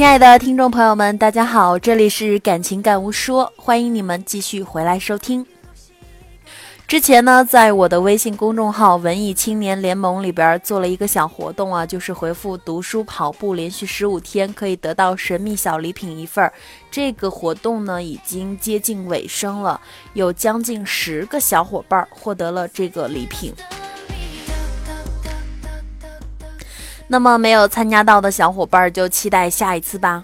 亲爱的听众朋友们，大家好，这里是感情感悟说，欢迎你们继续回来收听。之前呢，在我的微信公众号“文艺青年联盟”里边做了一个小活动啊，就是回复“读书跑步”连续十五天可以得到神秘小礼品一份。这个活动呢，已经接近尾声了，有将近十个小伙伴获得了这个礼品。那么没有参加到的小伙伴就期待下一次吧。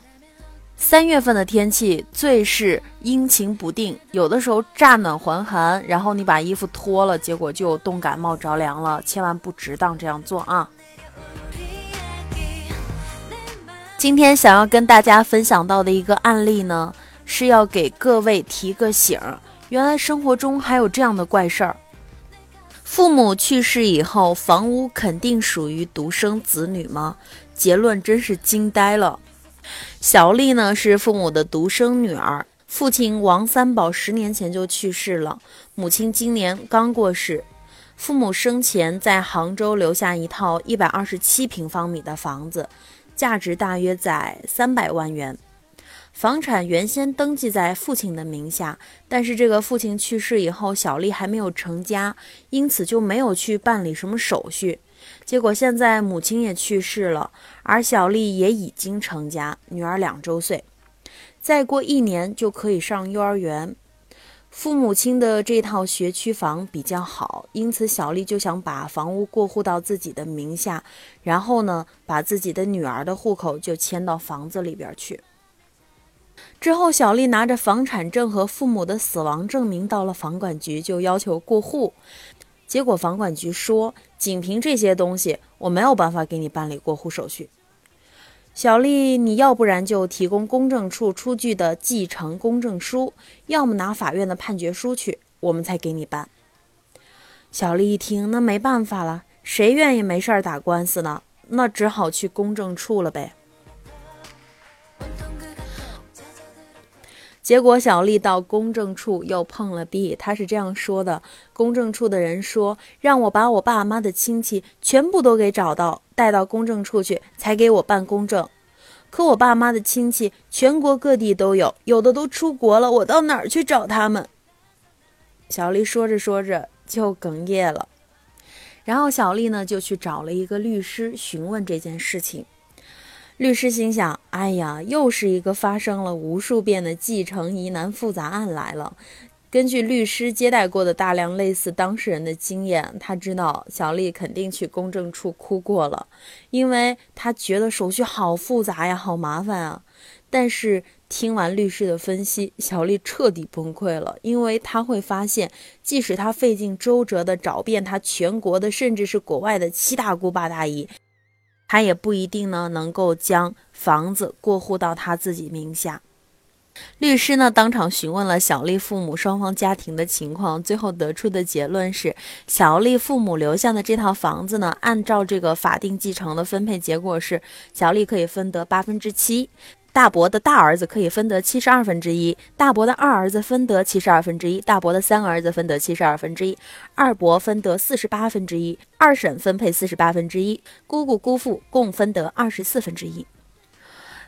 三月份的天气最是阴晴不定，有的时候乍暖还寒，然后你把衣服脱了，结果就冻感冒着凉了，千万不值当这样做啊！今天想要跟大家分享到的一个案例呢，是要给各位提个醒儿，原来生活中还有这样的怪事儿。父母去世以后，房屋肯定属于独生子女吗？结论真是惊呆了。小丽呢是父母的独生女儿，父亲王三宝十年前就去世了，母亲今年刚过世。父母生前在杭州留下一套一百二十七平方米的房子，价值大约在三百万元。房产原先登记在父亲的名下，但是这个父亲去世以后，小丽还没有成家，因此就没有去办理什么手续。结果现在母亲也去世了，而小丽也已经成家，女儿两周岁，再过一年就可以上幼儿园。父母亲的这套学区房比较好，因此小丽就想把房屋过户到自己的名下，然后呢，把自己的女儿的户口就迁到房子里边去。之后，小丽拿着房产证和父母的死亡证明到了房管局，就要求过户。结果房管局说，仅凭这些东西，我没有办法给你办理过户手续。小丽，你要不然就提供公证处出具的继承公证书，要么拿法院的判决书去，我们才给你办。小丽一听，那没办法了，谁愿意没事儿打官司呢？那只好去公证处了呗。结果小丽到公证处又碰了壁，她是这样说的：公证处的人说，让我把我爸妈的亲戚全部都给找到，带到公证处去，才给我办公证。可我爸妈的亲戚全国各地都有，有的都出国了，我到哪儿去找他们？小丽说着说着就哽咽了。然后小丽呢就去找了一个律师询问这件事情。律师心想：“哎呀，又是一个发生了无数遍的继承疑难复杂案来了。”根据律师接待过的大量类似当事人的经验，他知道小丽肯定去公证处哭过了，因为他觉得手续好复杂呀，好麻烦啊。但是听完律师的分析，小丽彻底崩溃了，因为她会发现，即使她费尽周折的找遍他全国的，甚至是国外的七大姑八大姨。他也不一定呢，能够将房子过户到他自己名下。律师呢，当场询问了小丽父母双方家庭的情况，最后得出的结论是，小丽父母留下的这套房子呢，按照这个法定继承的分配结果是，小丽可以分得八分之七。大伯的大儿子可以分得七十二分之一，大伯的二儿子分得七十二分之一，大伯的三儿子分得七十二分之一，二伯分得四十八分之一，二婶分配四十八分之一，姑姑姑父共分得二十四分之一。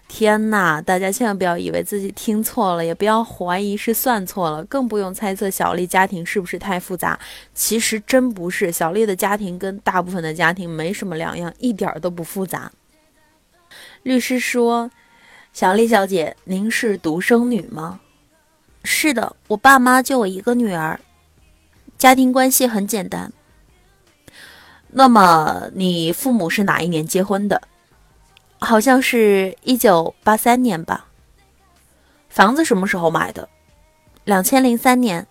天哪！大家千万不要以为自己听错了，也不要怀疑是算错了，更不用猜测小丽家庭是不是太复杂。其实真不是，小丽的家庭跟大部分的家庭没什么两样，一点都不复杂。律师说。小丽小姐，您是独生女吗？是的，我爸妈就我一个女儿，家庭关系很简单。那么你父母是哪一年结婚的？好像是一九八三年吧。房子什么时候买的？两千零三年。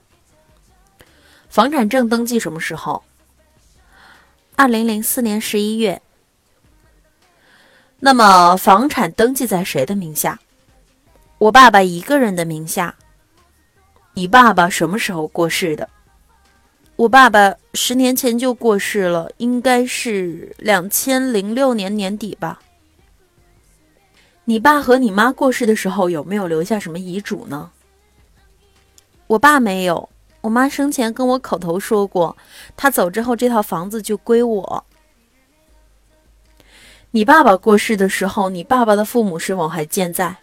房产证登记什么时候？二零零四年十一月。那么房产登记在谁的名下？我爸爸一个人的名下。你爸爸什么时候过世的？我爸爸十年前就过世了，应该是两千零六年年底吧。你爸和你妈过世的时候有没有留下什么遗嘱呢？我爸没有，我妈生前跟我口头说过，他走之后这套房子就归我。你爸爸过世的时候，你爸爸的父母是否还健在？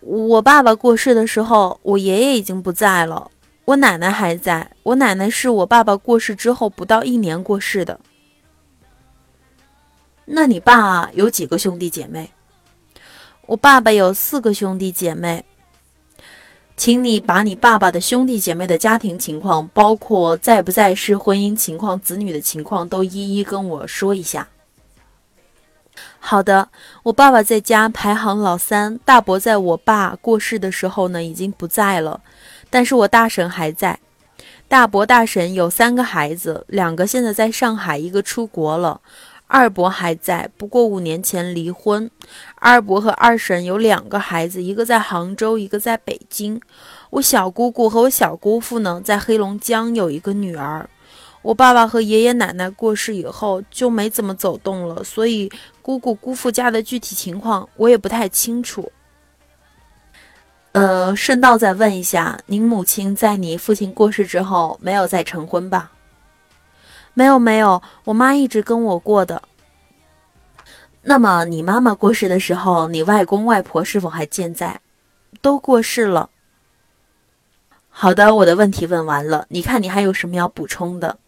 我爸爸过世的时候，我爷爷已经不在了，我奶奶还在。我奶奶是我爸爸过世之后不到一年过世的。那你爸有几个兄弟姐妹？我爸爸有四个兄弟姐妹。请你把你爸爸的兄弟姐妹的家庭情况，包括在不在世、婚姻情况、子女的情况，都一一跟我说一下。好的，我爸爸在家排行老三，大伯在我爸过世的时候呢已经不在了，但是我大婶还在。大伯、大婶有三个孩子，两个现在在上海，一个出国了。二伯还在，不过五年前离婚。二伯和二婶有两个孩子，一个在杭州，一个在北京。我小姑姑和我小姑父呢，在黑龙江有一个女儿。我爸爸和爷爷奶奶过世以后就没怎么走动了，所以姑姑姑父家的具体情况我也不太清楚。呃，顺道再问一下，您母亲在你父亲过世之后没有再成婚吧？没有没有，我妈一直跟我过的。那么你妈妈过世的时候，你外公外婆是否还健在？都过世了。好的，我的问题问完了，你看你还有什么要补充的？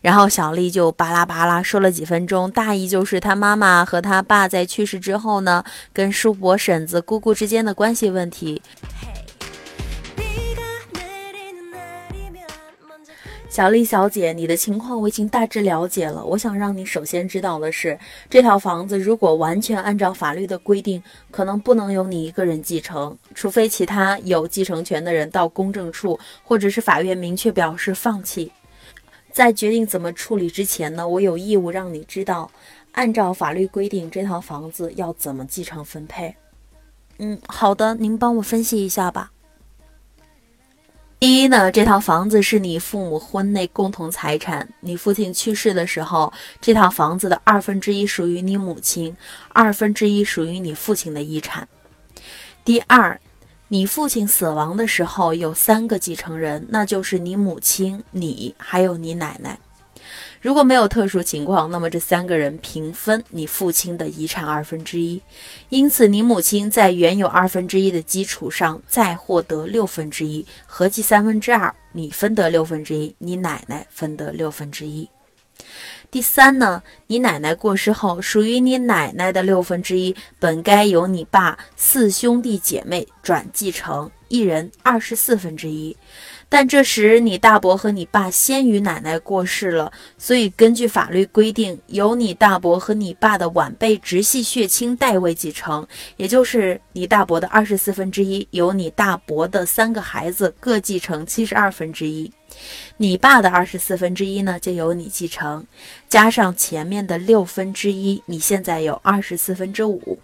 然后小丽就巴拉巴拉说了几分钟，大意就是她妈妈和她爸在去世之后呢，跟叔伯、婶子、姑姑之间的关系问题。小丽小姐，你的情况我已经大致了解了。我想让你首先知道的是，这套房子如果完全按照法律的规定，可能不能由你一个人继承，除非其他有继承权的人到公证处或者是法院明确表示放弃。在决定怎么处理之前呢，我有义务让你知道，按照法律规定，这套房子要怎么继承分配。嗯，好的，您帮我分析一下吧。第一呢，这套房子是你父母婚内共同财产。你父亲去世的时候，这套房子的二分之一属于你母亲，二分之一属于你父亲的遗产。第二，你父亲死亡的时候有三个继承人，那就是你母亲、你还有你奶奶。如果没有特殊情况，那么这三个人平分你父亲的遗产二分之一，因此你母亲在原有二分之一的基础上再获得六分之一，合计三分之二，你分得六分之一，你奶奶分得六分之一。第三呢，你奶奶过世后，属于你奶奶的六分之一，本该由你爸四兄弟姐妹转继承，一人二十四分之一。但这时你大伯和你爸先于奶奶过世了，所以根据法律规定，由你大伯和你爸的晚辈直系血亲代位继承，也就是你大伯的二十四分之一，由你大伯的三个孩子各继承七十二分之一，你爸的二十四分之一呢就由你继承，加上前面的六分之一，你现在有二十四分之五。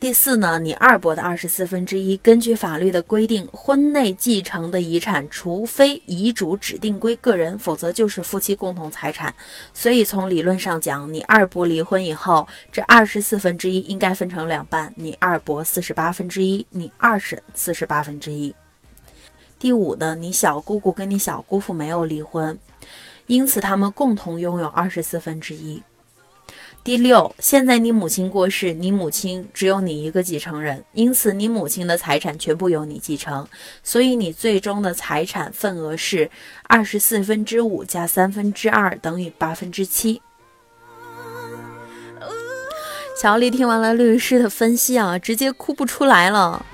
第四呢，你二伯的二十四分之一，根据法律的规定，婚内继承的遗产，除非遗嘱指定归个人，否则就是夫妻共同财产。所以从理论上讲，你二伯离婚以后，这二十四分之一应该分成两半，你二伯四十八分之一，你二婶四十八分之一。第五呢，你小姑姑跟你小姑父没有离婚，因此他们共同拥有二十四分之一。第六，现在你母亲过世，你母亲只有你一个继承人，因此你母亲的财产全部由你继承，所以你最终的财产份额是二十四分之五加三分之二等于八分之七。小丽听完了律师的分析啊，直接哭不出来了。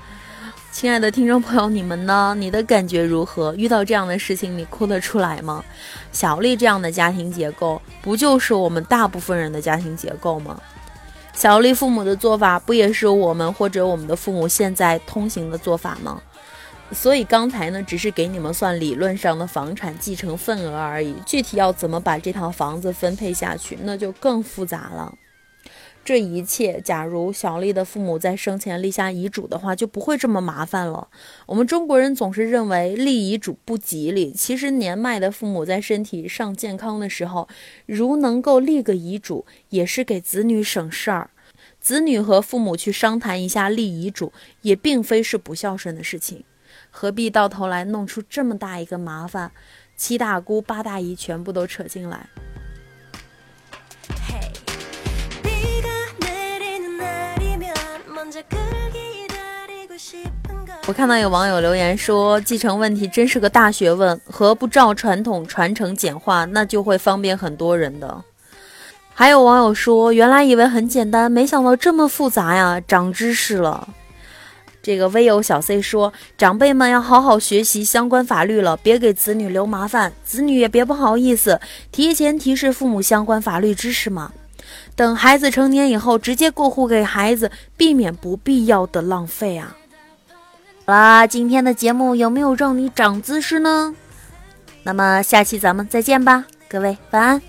亲爱的听众朋友，你们呢？你的感觉如何？遇到这样的事情，你哭得出来吗？小丽这样的家庭结构，不就是我们大部分人的家庭结构吗？小丽父母的做法，不也是我们或者我们的父母现在通行的做法吗？所以刚才呢，只是给你们算理论上的房产继承份额而已，具体要怎么把这套房子分配下去，那就更复杂了。这一切，假如小丽的父母在生前立下遗嘱的话，就不会这么麻烦了。我们中国人总是认为立遗嘱不吉利，其实年迈的父母在身体尚健康的时候，如能够立个遗嘱，也是给子女省事儿。子女和父母去商谈一下立遗嘱，也并非是不孝顺的事情，何必到头来弄出这么大一个麻烦？七大姑八大姨全部都扯进来。我看到有网友留言说，继承问题真是个大学问，和不照传统传承简化，那就会方便很多人的。还有网友说，原来以为很简单，没想到这么复杂呀，长知识了。这个微友小 C 说，长辈们要好好学习相关法律了，别给子女留麻烦，子女也别不好意思，提前提示父母相关法律知识嘛。等孩子成年以后，直接过户给孩子，避免不必要的浪费啊。好啦，今天的节目有没有让你长姿势呢？那么下期咱们再见吧，各位晚安。